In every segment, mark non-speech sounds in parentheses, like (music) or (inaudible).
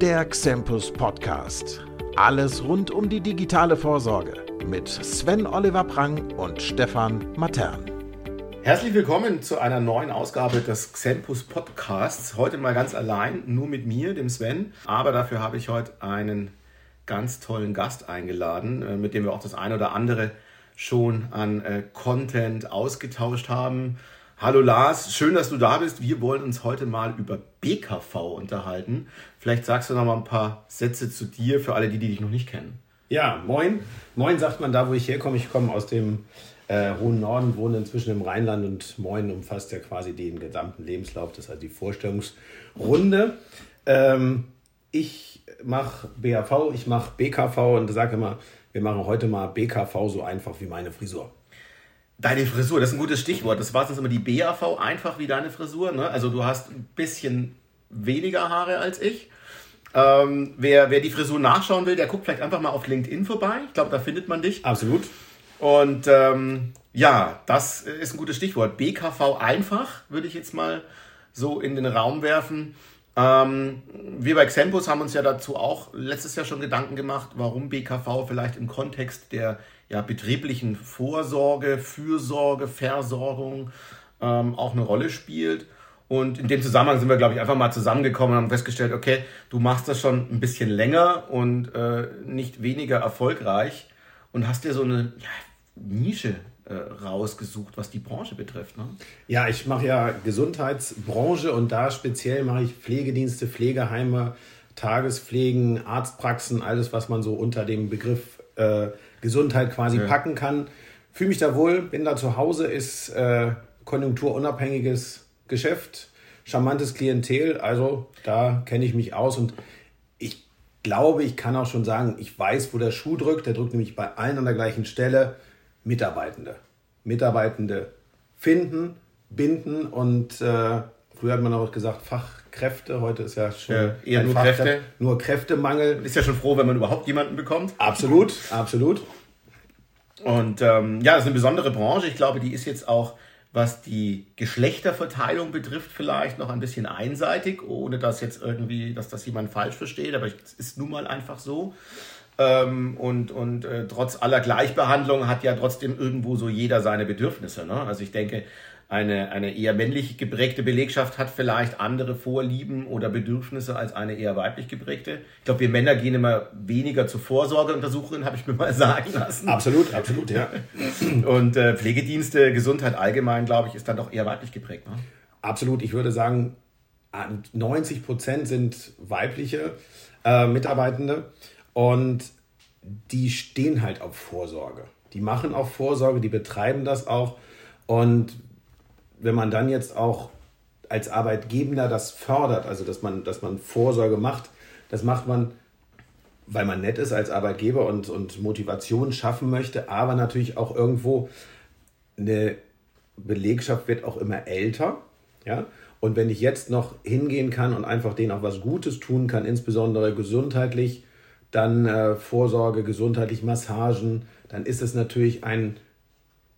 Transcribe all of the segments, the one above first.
Der Xempus Podcast. Alles rund um die digitale Vorsorge mit Sven Oliver Prang und Stefan Matern. Herzlich willkommen zu einer neuen Ausgabe des Xempus Podcasts. Heute mal ganz allein, nur mit mir, dem Sven. Aber dafür habe ich heute einen ganz tollen Gast eingeladen, äh, mit dem wir auch das eine oder andere schon an äh, Content ausgetauscht haben. Hallo Lars, schön, dass du da bist. Wir wollen uns heute mal über BKV unterhalten. Vielleicht sagst du noch mal ein paar Sätze zu dir für alle, die, die dich noch nicht kennen. Ja, moin. Moin sagt man da, wo ich herkomme. Ich komme aus dem äh, hohen Norden, wohne inzwischen im Rheinland und Moin umfasst ja quasi den gesamten Lebenslauf, das heißt die Vorstellungsrunde. Ähm, ich mache BAV, ich mache BKV und sage immer, wir machen heute mal BKV so einfach wie meine Frisur. Deine Frisur, das ist ein gutes Stichwort. Das war sonst immer die BAV, einfach wie deine Frisur. Ne? Also du hast ein bisschen weniger Haare als ich. Ähm, wer, wer die Frisur nachschauen will, der guckt vielleicht einfach mal auf LinkedIn vorbei. Ich glaube, da findet man dich. Absolut. Und ähm, ja, das ist ein gutes Stichwort. BKV einfach, würde ich jetzt mal so in den Raum werfen. Ähm, wir bei Xempus haben uns ja dazu auch letztes Jahr schon Gedanken gemacht, warum BKV vielleicht im Kontext der ja, betrieblichen Vorsorge, Fürsorge, Versorgung ähm, auch eine Rolle spielt. Und in dem Zusammenhang sind wir, glaube ich, einfach mal zusammengekommen und haben festgestellt, okay, du machst das schon ein bisschen länger und äh, nicht weniger erfolgreich und hast dir so eine ja, Nische äh, rausgesucht, was die Branche betrifft. Ne? Ja, ich mache ja Gesundheitsbranche und da speziell mache ich Pflegedienste, Pflegeheime, Tagespflegen, Arztpraxen, alles, was man so unter dem Begriff äh, Gesundheit quasi ja. packen kann. Fühle mich da wohl, bin da zu Hause, ist äh, konjunkturunabhängiges Geschäft, charmantes Klientel, also da kenne ich mich aus und ich glaube, ich kann auch schon sagen, ich weiß, wo der Schuh drückt. Der drückt nämlich bei allen an der gleichen Stelle. Mitarbeitende. Mitarbeitende finden, binden und äh, früher hat man auch gesagt Fachkräfte, heute ist ja schon ja, eher nur Fachkräfte, Kräfte. Nur Kräftemangel. Man ist ja schon froh, wenn man überhaupt jemanden bekommt. Absolut, absolut. Und ähm, ja, das ist eine besondere Branche. Ich glaube, die ist jetzt auch, was die Geschlechterverteilung betrifft, vielleicht noch ein bisschen einseitig, ohne dass jetzt irgendwie, dass das jemand falsch versteht, aber es ist nun mal einfach so. Ähm, und und äh, trotz aller Gleichbehandlung hat ja trotzdem irgendwo so jeder seine Bedürfnisse. Ne? Also ich denke, eine, eine eher männlich geprägte Belegschaft hat vielleicht andere Vorlieben oder Bedürfnisse als eine eher weiblich geprägte. Ich glaube, wir Männer gehen immer weniger zur Vorsorgeuntersuchungen, habe ich mir mal sagen (laughs) lassen. Absolut, absolut, ja. (clears throat) Und äh, Pflegedienste, Gesundheit allgemein, glaube ich, ist dann doch eher weiblich geprägt. Ne? Absolut, ich würde sagen, 90 Prozent sind weibliche äh, Mitarbeitende und die stehen halt auf Vorsorge. Die machen auch Vorsorge, die betreiben das auch. Und wenn man dann jetzt auch als Arbeitgeber das fördert, also dass man, dass man Vorsorge macht, das macht man, weil man nett ist als Arbeitgeber und, und Motivation schaffen möchte, aber natürlich auch irgendwo eine Belegschaft wird auch immer älter. Ja? Und wenn ich jetzt noch hingehen kann und einfach denen auch was Gutes tun kann, insbesondere gesundheitlich, dann äh, Vorsorge, gesundheitlich Massagen, dann ist es natürlich ein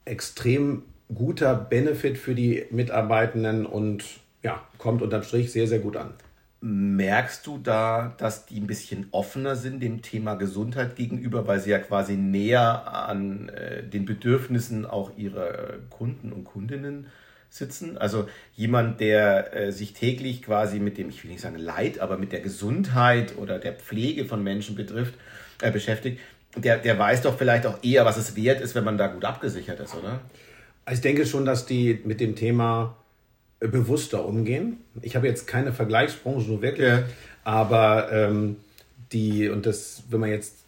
extrem guter Benefit für die Mitarbeitenden und ja, kommt unterm Strich sehr, sehr gut an. Merkst du da, dass die ein bisschen offener sind dem Thema Gesundheit gegenüber, weil sie ja quasi näher an äh, den Bedürfnissen auch ihrer Kunden und Kundinnen sitzen? Also jemand, der äh, sich täglich quasi mit dem, ich will nicht sagen Leid, aber mit der Gesundheit oder der Pflege von Menschen betrifft, äh, beschäftigt, der, der weiß doch vielleicht auch eher, was es wert ist, wenn man da gut abgesichert ist, oder? Ich denke schon, dass die mit dem Thema äh, bewusster umgehen. Ich habe jetzt keine Vergleichsbranche so wirklich, ja. aber ähm, die, und das, wenn man jetzt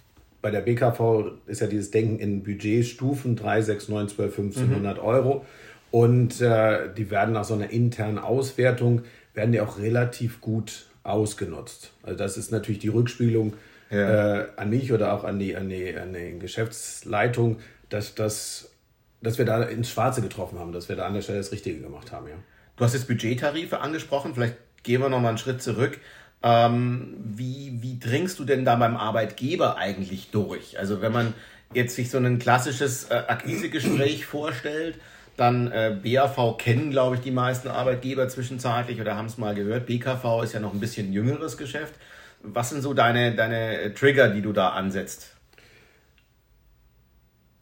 bei der BKV ist ja dieses Denken in Budgetstufen 3, 6, 9, 12, 1500 mhm. Euro. Und äh, die werden nach so einer internen Auswertung, werden die auch relativ gut ausgenutzt. Also das ist natürlich die Rückspielung ja. äh, an mich oder auch an die, an die, an die Geschäftsleitung, dass das dass wir da ins Schwarze getroffen haben, dass wir da an der Stelle das Richtige gemacht haben, ja. Du hast jetzt Budgettarife angesprochen, vielleicht gehen wir noch mal einen Schritt zurück. Ähm, wie, wie dringst du denn da beim Arbeitgeber eigentlich durch? Also wenn man jetzt sich so ein klassisches äh, Akquisegespräch (clears throat) vorstellt, dann äh, BAV kennen, glaube ich, die meisten Arbeitgeber zwischenzeitlich oder haben es mal gehört. BKV ist ja noch ein bisschen jüngeres Geschäft. Was sind so deine, deine Trigger, die du da ansetzt?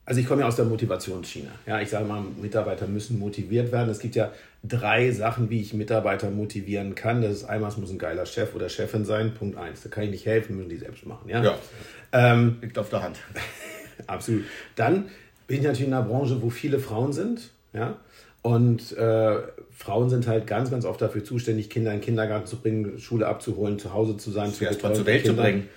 Also ich komme ja aus der Motivationsschiene. Ja, ich sage mal, Mitarbeiter müssen motiviert werden. Es gibt ja drei Sachen, wie ich Mitarbeiter motivieren kann. Das ist einmal, es muss ein geiler Chef oder Chefin sein. Punkt eins. Da kann ich nicht helfen, müssen die selbst machen. Ja, ja. Ähm, liegt auf der Hand. (laughs) absolut. Dann bin ich natürlich in einer Branche, wo viele Frauen sind. Ja, und äh, Frauen sind halt ganz, ganz oft dafür zuständig, Kinder in den Kindergarten zu bringen, Schule abzuholen, zu Hause zu sein, zu erst mal zur Welt Kinder. zu bringen.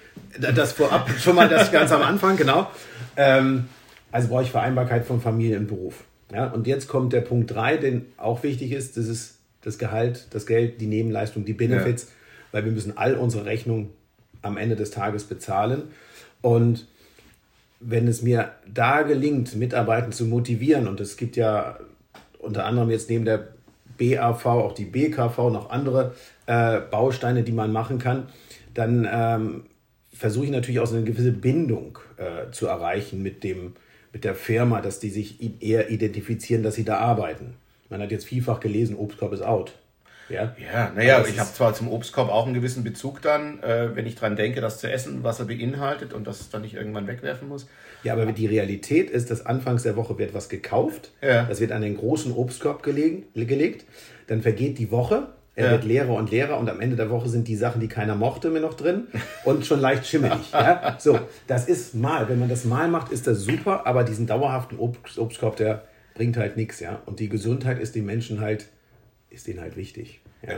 Das vorab schon mal das ganz am Anfang, genau. Ähm, also brauche ich Vereinbarkeit von Familie und Beruf. Ja, und jetzt kommt der Punkt 3, den auch wichtig ist, das ist das Gehalt, das Geld, die Nebenleistung, die Benefits, ja. weil wir müssen all unsere Rechnungen am Ende des Tages bezahlen. Und wenn es mir da gelingt, Mitarbeiter zu motivieren, und es gibt ja unter anderem jetzt neben der BAV auch die BKV noch andere äh, Bausteine, die man machen kann, dann ähm, versuche ich natürlich auch so eine gewisse Bindung äh, zu erreichen mit dem mit der Firma, dass die sich eher identifizieren, dass sie da arbeiten. Man hat jetzt vielfach gelesen, Obstkorb ist out. Ja, ja naja, ich habe zwar zum Obstkorb auch einen gewissen Bezug dann, äh, wenn ich daran denke, das zu essen, was er beinhaltet und das dann nicht irgendwann wegwerfen muss. Ja, aber die Realität ist, dass anfangs der Woche wird was gekauft, ja. das wird an den großen Obstkorb gelegen, gelegt, dann vergeht die Woche, er ja. wird leerer und leerer und am Ende der Woche sind die Sachen, die keiner mochte, mir noch drin und schon leicht schimmelig. ja? So, das ist mal. Wenn man das mal macht, ist das super, aber diesen dauerhaften Obst, Obstkorb, der bringt halt nichts. Ja? Und die Gesundheit ist den Menschen halt, ist denen halt wichtig. Ja.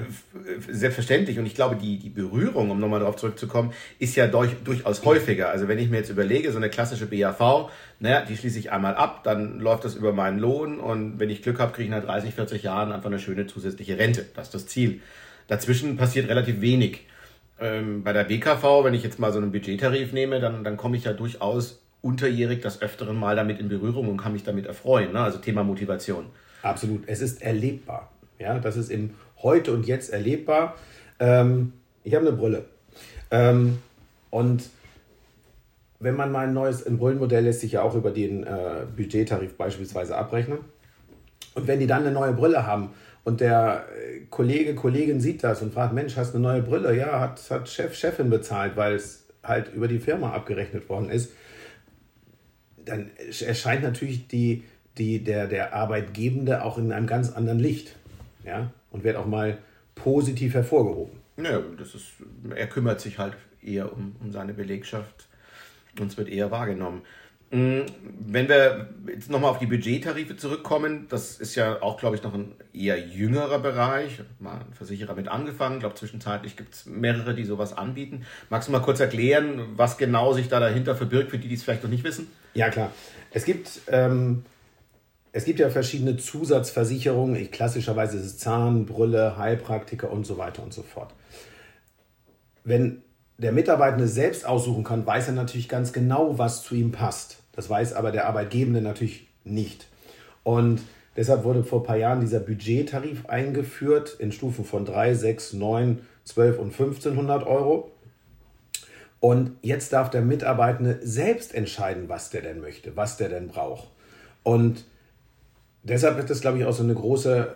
Selbstverständlich. Und ich glaube, die, die Berührung, um nochmal darauf zurückzukommen, ist ja durch, durchaus häufiger. Also wenn ich mir jetzt überlege, so eine klassische BAV, naja, die schließe ich einmal ab, dann läuft das über meinen Lohn und wenn ich Glück habe, kriege ich nach 30, 40 Jahren einfach eine schöne zusätzliche Rente. Das ist das Ziel. Dazwischen passiert relativ wenig. Ähm, bei der BKV, wenn ich jetzt mal so einen Budgettarif nehme, dann, dann komme ich ja durchaus unterjährig das öfteren Mal damit in Berührung und kann mich damit erfreuen. Ne? Also Thema Motivation. Absolut. Es ist erlebbar. Ja, das ist im heute und jetzt erlebbar. Ähm, ich habe eine Brille. Ähm, und wenn man mal ein neues, ein Brillenmodell lässt sich ja auch über den äh, Budgettarif beispielsweise abrechnen. Und wenn die dann eine neue Brille haben und der äh, Kollege, Kollegin sieht das und fragt, Mensch, hast du eine neue Brille? Ja, hat, hat Chef, Chefin bezahlt, weil es halt über die Firma abgerechnet worden ist. Dann erscheint natürlich die, die, der, der Arbeitgebende auch in einem ganz anderen Licht. Ja? Und wird auch mal positiv hervorgehoben. Ja, das ist, er kümmert sich halt eher um, um seine Belegschaft und es wird eher wahrgenommen. Mm, wenn wir jetzt nochmal auf die Budgettarife zurückkommen, das ist ja auch, glaube ich, noch ein eher jüngerer Bereich. Mal ein Versicherer mit angefangen. Ich glaube, zwischenzeitlich gibt es mehrere, die sowas anbieten. Magst du mal kurz erklären, was genau sich da dahinter verbirgt, für die, die es vielleicht noch nicht wissen? Ja, klar. Es gibt ähm, es gibt ja verschiedene Zusatzversicherungen. Klassischerweise ist es Zahn, Brille, Heilpraktiker und so weiter und so fort. Wenn der Mitarbeitende selbst aussuchen kann, weiß er natürlich ganz genau, was zu ihm passt. Das weiß aber der Arbeitgebende natürlich nicht. Und deshalb wurde vor ein paar Jahren dieser Budgettarif eingeführt in Stufen von 3, 6, 9, 12 und 1500 Euro. Und jetzt darf der Mitarbeitende selbst entscheiden, was der denn möchte, was der denn braucht. Und deshalb ist das, glaube ich, auch so eine große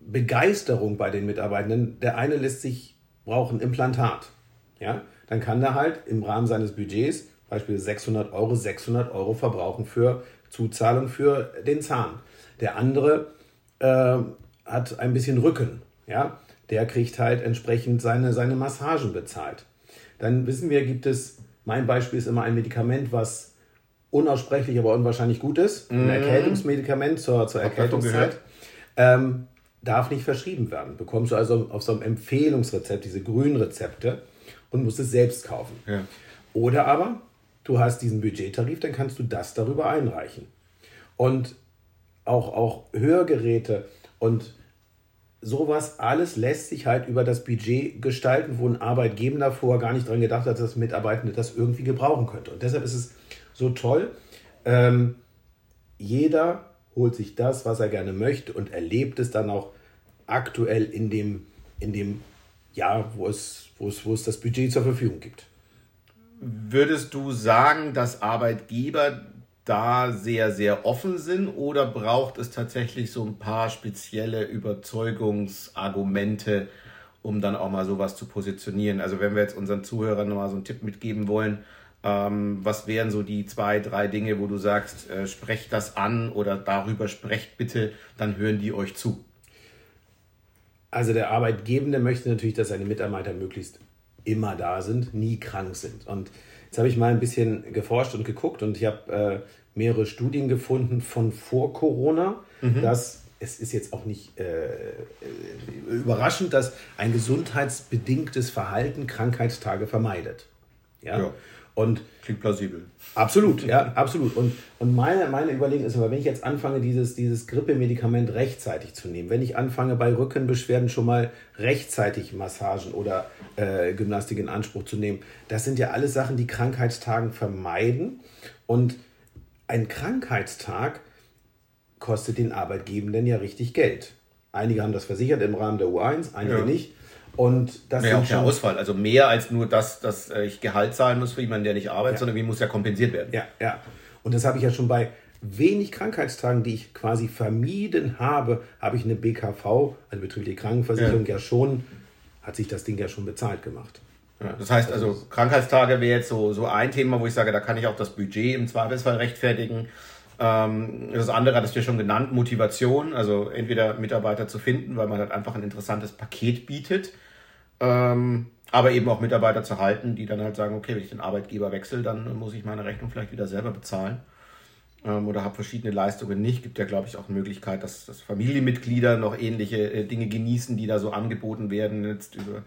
Begeisterung bei den Mitarbeitenden. Der eine lässt sich brauchen Implantat. Ja, dann kann er halt im Rahmen seines Budgets, beispielsweise 600 Euro, 600 Euro verbrauchen für Zuzahlung für den Zahn. Der andere äh, hat ein bisschen Rücken. Ja, der kriegt halt entsprechend seine, seine Massagen bezahlt. Dann wissen wir, gibt es, mein Beispiel ist immer ein Medikament, was unaussprechlich, aber unwahrscheinlich gut ist. Ein mhm. Erkältungsmedikament zur, zur Erkältungszeit. Ähm, darf nicht verschrieben werden. Bekommst du also auf so einem Empfehlungsrezept diese grünen Rezepte und musst es selbst kaufen. Ja. Oder aber du hast diesen Budgettarif, dann kannst du das darüber einreichen. Und auch, auch Hörgeräte und sowas alles lässt sich halt über das Budget gestalten, wo ein Arbeitgeber vorher gar nicht daran gedacht hat, dass Mitarbeitende das irgendwie gebrauchen könnte. Und deshalb ist es so toll. Ähm, jeder holt sich das, was er gerne möchte und erlebt es dann auch aktuell in dem, in dem Jahr, wo es, wo, es, wo es das Budget zur Verfügung gibt. Würdest du sagen, dass Arbeitgeber da sehr, sehr offen sind oder braucht es tatsächlich so ein paar spezielle Überzeugungsargumente, um dann auch mal sowas zu positionieren. Also wenn wir jetzt unseren Zuhörern nochmal so einen Tipp mitgeben wollen, ähm, was wären so die zwei, drei Dinge, wo du sagst, äh, sprecht das an oder darüber sprecht bitte, dann hören die euch zu? Also der Arbeitgebende möchte natürlich, dass seine Mitarbeiter möglichst immer da sind, nie krank sind. Und jetzt habe ich mal ein bisschen geforscht und geguckt und ich habe äh, mehrere Studien gefunden von vor Corona, mhm. dass es ist jetzt auch nicht äh, überraschend, dass ein gesundheitsbedingtes Verhalten Krankheitstage vermeidet. Ja. ja. Und Klingt plausibel. Absolut, ja, (laughs) absolut. Und, und meine, meine Überlegung ist aber, wenn ich jetzt anfange, dieses, dieses Grippemedikament rechtzeitig zu nehmen, wenn ich anfange, bei Rückenbeschwerden schon mal rechtzeitig Massagen oder äh, Gymnastik in Anspruch zu nehmen, das sind ja alles Sachen, die Krankheitstagen vermeiden. Und ein Krankheitstag kostet den Arbeitgebenden ja richtig Geld. Einige haben das versichert im Rahmen der U1, einige ja. nicht. Und das ja, auch der Ausfall. Also mehr als nur das, dass äh, ich Gehalt zahlen muss für jemanden, der nicht arbeitet, ja. sondern wie muss ja kompensiert werden. Ja, ja. Und das habe ich ja schon bei wenig Krankheitstagen, die ich quasi vermieden habe, habe ich eine BKV, also betriebliche Krankenversicherung, ja. ja schon, hat sich das Ding ja schon bezahlt gemacht. Ja, das heißt also, Krankheitstage wäre jetzt so, so ein Thema, wo ich sage, da kann ich auch das Budget im Zweifelsfall rechtfertigen. Ähm, das andere hattest du ja schon genannt, Motivation, also entweder Mitarbeiter zu finden, weil man halt einfach ein interessantes Paket bietet, ähm, aber eben auch Mitarbeiter zu halten, die dann halt sagen, okay, wenn ich den Arbeitgeber wechsle, dann muss ich meine Rechnung vielleicht wieder selber bezahlen ähm, oder habe verschiedene Leistungen nicht. Gibt ja, glaube ich, auch eine Möglichkeit, dass, dass Familienmitglieder noch ähnliche äh, Dinge genießen, die da so angeboten werden, jetzt über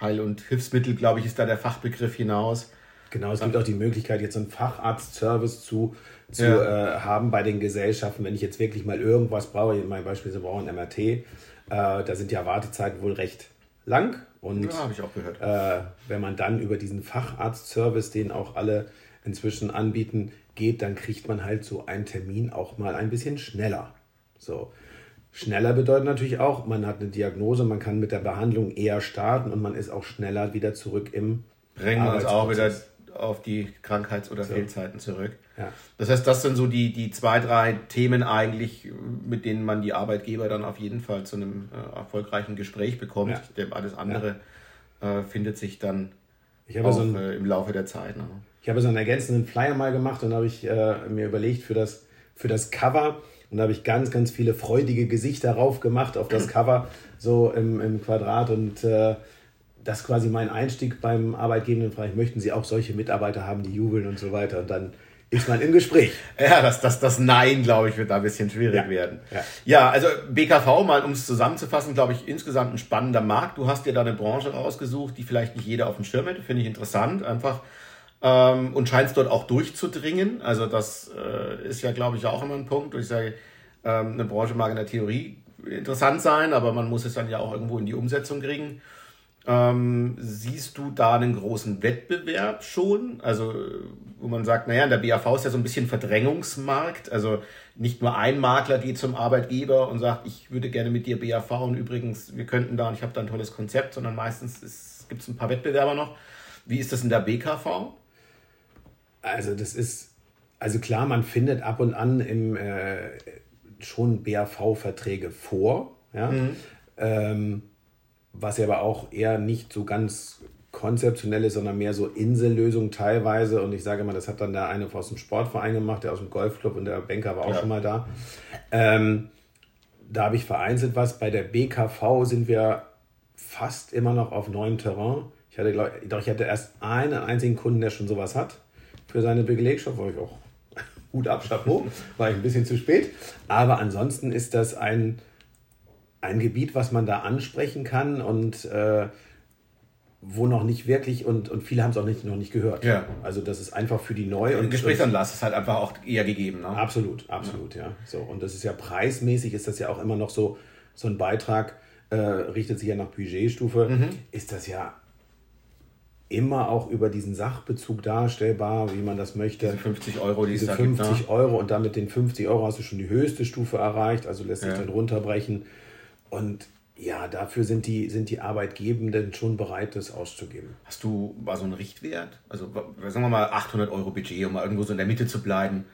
Heil- und Hilfsmittel, glaube ich, ist da der Fachbegriff hinaus. Genau, es gibt auch die Möglichkeit, jetzt einen Facharztservice zu, zu ja. äh, haben bei den Gesellschaften, wenn ich jetzt wirklich mal irgendwas brauche, mein Beispiel ist, brauche ein MRT, äh, da sind ja Wartezeiten wohl recht lang. Und ja, habe ich auch gehört. Äh, wenn man dann über diesen Facharztservice, den auch alle inzwischen anbieten, geht, dann kriegt man halt so einen Termin auch mal ein bisschen schneller. So. Schneller bedeutet natürlich auch, man hat eine Diagnose, man kann mit der Behandlung eher starten und man ist auch schneller wieder zurück im Bringen wir uns auch wieder auf die Krankheits- oder so. Fehlzeiten zurück. Ja. Das heißt, das sind so die, die zwei, drei Themen eigentlich, mit denen man die Arbeitgeber dann auf jeden Fall zu einem äh, erfolgreichen Gespräch bekommt. Ja. Denn alles andere ja. äh, findet sich dann auch so ein, äh, im Laufe der Zeit. Ne? Ich habe so einen ergänzenden Flyer mal gemacht und habe ich äh, mir überlegt für das, für das Cover. Und da habe ich ganz, ganz viele freudige Gesichter drauf gemacht auf das (clears throat) Cover, so im, im Quadrat. Und äh, das ist quasi mein Einstieg beim Arbeitgebenden. Vielleicht möchten Sie auch solche Mitarbeiter haben, die jubeln und so weiter. Und dann ist man im Gespräch. (laughs) Ja, das, das, das Nein, glaube ich, wird da ein bisschen schwierig ja. werden. Ja. ja, also BKV, mal um es zusammenzufassen, glaube ich, insgesamt ein spannender Markt. Du hast dir da eine Branche rausgesucht, die vielleicht nicht jeder auf dem Schirm hätte. Finde ich interessant, einfach. Ähm, und scheinst dort auch durchzudringen. Also das äh, ist ja, glaube ich, auch immer ein Punkt. Ich sage, ähm, eine Branche mag in der Theorie interessant sein, aber man muss es dann ja auch irgendwo in die Umsetzung kriegen. Ähm, siehst du da einen großen Wettbewerb schon? Also, wo man sagt, naja, in der BAV ist ja so ein bisschen Verdrängungsmarkt. Also nicht nur ein Makler geht zum Arbeitgeber und sagt, ich würde gerne mit dir BAV und übrigens, wir könnten da und ich habe da ein tolles Konzept, sondern meistens gibt es ein paar Wettbewerber noch. Wie ist das in der BKV? Also, das ist, also klar, man findet ab und an im, äh, schon BAV-Verträge vor. Ja. Mhm. Ähm, was ja aber auch eher nicht so ganz konzeptionell ist, sondern mehr so Insellösung teilweise. Und ich sage mal, das hat dann der eine aus dem Sportverein gemacht, der aus dem Golfclub und der Banker war auch ja. schon mal da. Ähm, da habe ich vereinzelt was. Bei der BKV sind wir fast immer noch auf neuem Terrain. Ich hatte, glaub, doch ich hatte erst einen einzigen Kunden, der schon sowas hat für seine Belegschaft, wo ich auch (laughs) gut ab, Chapeau, war ich ein bisschen zu spät. Aber ansonsten ist das ein ein Gebiet, was man da ansprechen kann und äh, wo noch nicht wirklich und, und viele haben es auch nicht, noch nicht gehört. Ja. Also das ist einfach für die neu und Gesprächsanlass ist halt einfach auch eher gegeben. Ne? Absolut, absolut, ja. ja. So und das ist ja preismäßig ist das ja auch immer noch so so ein Beitrag äh, richtet sich ja nach Budgetstufe, mhm. ist das ja immer auch über diesen Sachbezug darstellbar, wie man das möchte. Diese 50 Euro, die Diese 50 gibt, ne? Euro und damit den 50 Euro hast du schon die höchste Stufe erreicht, also lässt sich ja. dann runterbrechen und ja, dafür sind die, sind die Arbeitgebenden schon bereit, das auszugeben. Hast du mal so einen Richtwert? Also sagen wir mal 800 Euro Budget, um mal irgendwo so in der Mitte zu bleiben.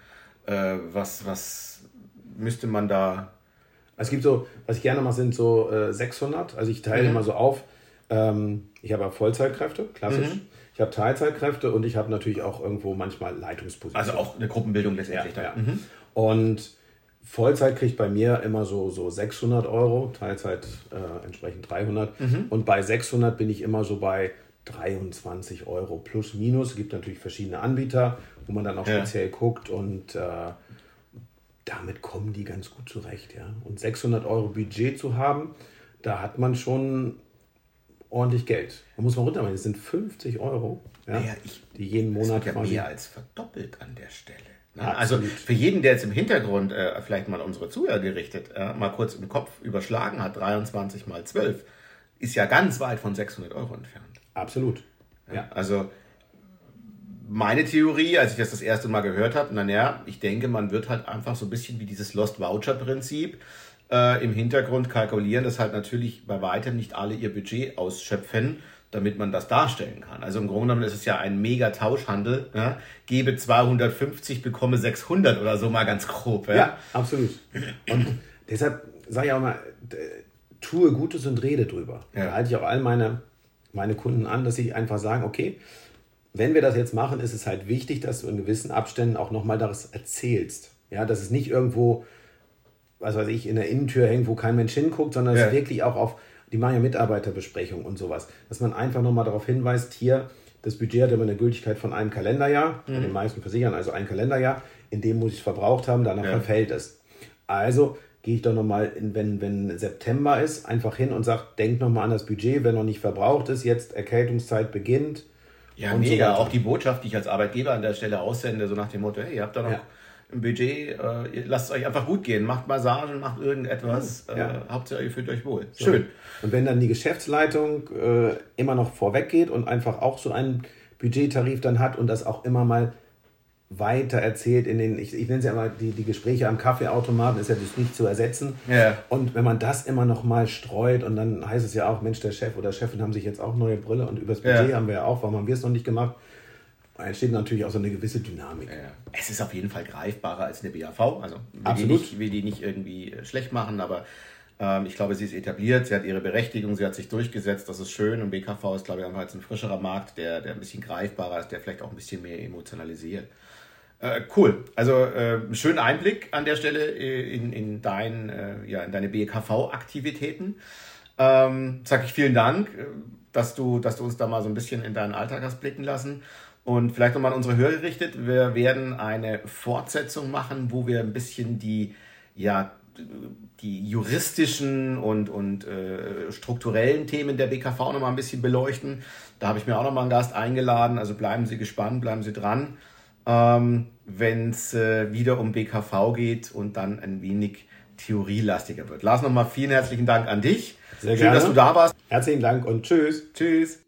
Äh, was, was müsste man da... Es gibt so, was ich gerne mache, sind so äh, 600. Also ich teile mhm. immer so auf. Ähm, ich habe Vollzeitkräfte, klassisch. Mhm. Ich habe Teilzeitkräfte und ich habe natürlich auch irgendwo manchmal Leitungspositionen. Also auch eine Gruppenbildung letztendlich. Ja, ja. Mhm. Und Vollzeit kriegt bei mir immer so, so 600 Euro, Teilzeit äh, entsprechend 300. Mhm. Und bei 600 bin ich immer so bei 23 Euro plus minus. Es gibt natürlich verschiedene Anbieter, wo man dann auch ja. speziell guckt und äh, damit kommen die ganz gut zurecht. Ja? Und 600 Euro Budget zu haben, da hat man schon ordentlich Geld. Da muss man runtermachen. Das sind 50 Euro, ja, naja, ich, die jeden Monat das ja mehr als verdoppelt an der Stelle. Ne? Also für jeden, der jetzt im Hintergrund äh, vielleicht mal unsere Zuhörer gerichtet, äh, mal kurz im Kopf überschlagen hat, 23 mal 12, ist ja ganz weit von 600 Euro entfernt. Absolut. Ja. Also meine Theorie, als ich das das erste Mal gehört habe, naja, ich denke, man wird halt einfach so ein bisschen wie dieses Lost Voucher Prinzip äh, im Hintergrund kalkulieren, dass halt natürlich bei weitem nicht alle ihr Budget ausschöpfen, damit man das darstellen kann. Also im Grunde genommen ist es ja ein mega Tauschhandel. Ja? Gebe 250, bekomme 600 oder so mal ganz grob. Ja, ja absolut. Und deshalb sage ich auch mal, tue Gutes und rede drüber. Ja. Da halte ich auch all meine, meine Kunden an, dass sie einfach sagen, okay, wenn wir das jetzt machen, ist es halt wichtig, dass du in gewissen Abständen auch nochmal das erzählst. Ja, dass es nicht irgendwo, was weiß ich, in der Innentür hängt, wo kein Mensch hinguckt, sondern ja. es wirklich auch auf, die machen ja Mitarbeiterbesprechungen und sowas, dass man einfach nochmal darauf hinweist, hier, das Budget hat immer eine Gültigkeit von einem Kalenderjahr, mhm. bei den meisten Versichern also ein Kalenderjahr, in dem muss ich es verbraucht haben, danach ja. verfällt es. Also gehe ich doch nochmal, wenn, wenn September ist, einfach hin und sage, denk nochmal an das Budget, wenn noch nicht verbraucht ist, jetzt Erkältungszeit beginnt. Ja, mega. So auch die Botschaft, die ich als Arbeitgeber an der Stelle aussende, so nach dem Motto, hey, ihr habt da noch ja. Ein Budget, äh, lasst es euch einfach gut gehen, macht Massagen, macht irgendetwas, ja. äh, Hauptsache ihr fühlt euch wohl. So. Schön. Und wenn dann die Geschäftsleitung äh, immer noch vorweg geht und einfach auch so einen Budgettarif dann hat und das auch immer mal weiter erzählt in den, ich, ich nenne es ja immer, die, die Gespräche am Kaffeeautomaten ist ja das nicht zu ersetzen. Ja. Und wenn man das immer noch mal streut und dann heißt es ja auch, Mensch, der Chef oder Chefin haben sich jetzt auch neue Brille und übers Budget ja. haben wir ja auch, warum haben wir es noch nicht gemacht? Da entsteht natürlich auch so eine gewisse Dynamik. Ja. Es ist auf jeden Fall greifbarer als eine BAV. Also will Absolut. Die nicht, will die nicht irgendwie äh, schlecht machen, aber ähm, ich glaube, sie ist etabliert, sie hat ihre Berechtigung, sie hat sich durchgesetzt, das ist schön. Und BKV ist, glaube ich, einfach jetzt ein frischerer Markt, der, der ein bisschen greifbarer ist, der vielleicht auch ein bisschen mehr emotionalisiert. Äh, cool. Also äh, schönen Einblick an der Stelle äh, in, in, dein, äh, ja, in deine BKV-Aktivitäten. Ähm, sag ich vielen Dank, dass du, dass du uns da mal so ein bisschen in deinen Alltag hast blicken lassen. Und vielleicht nochmal an unsere Hörer gerichtet. Wir werden eine Fortsetzung machen, wo wir ein bisschen die, ja, die juristischen und, und äh, strukturellen Themen der BKV nochmal ein bisschen beleuchten. Da habe ich mir auch nochmal einen Gast eingeladen. Also bleiben Sie gespannt, bleiben Sie dran ähm, wenn es äh, wieder um BKV geht und dann ein wenig theorielastiger wird. Lars, nochmal vielen herzlichen Dank an dich. Sehr Schön, gerne. dass du da warst. Herzlichen Dank und tschüss. Tschüss.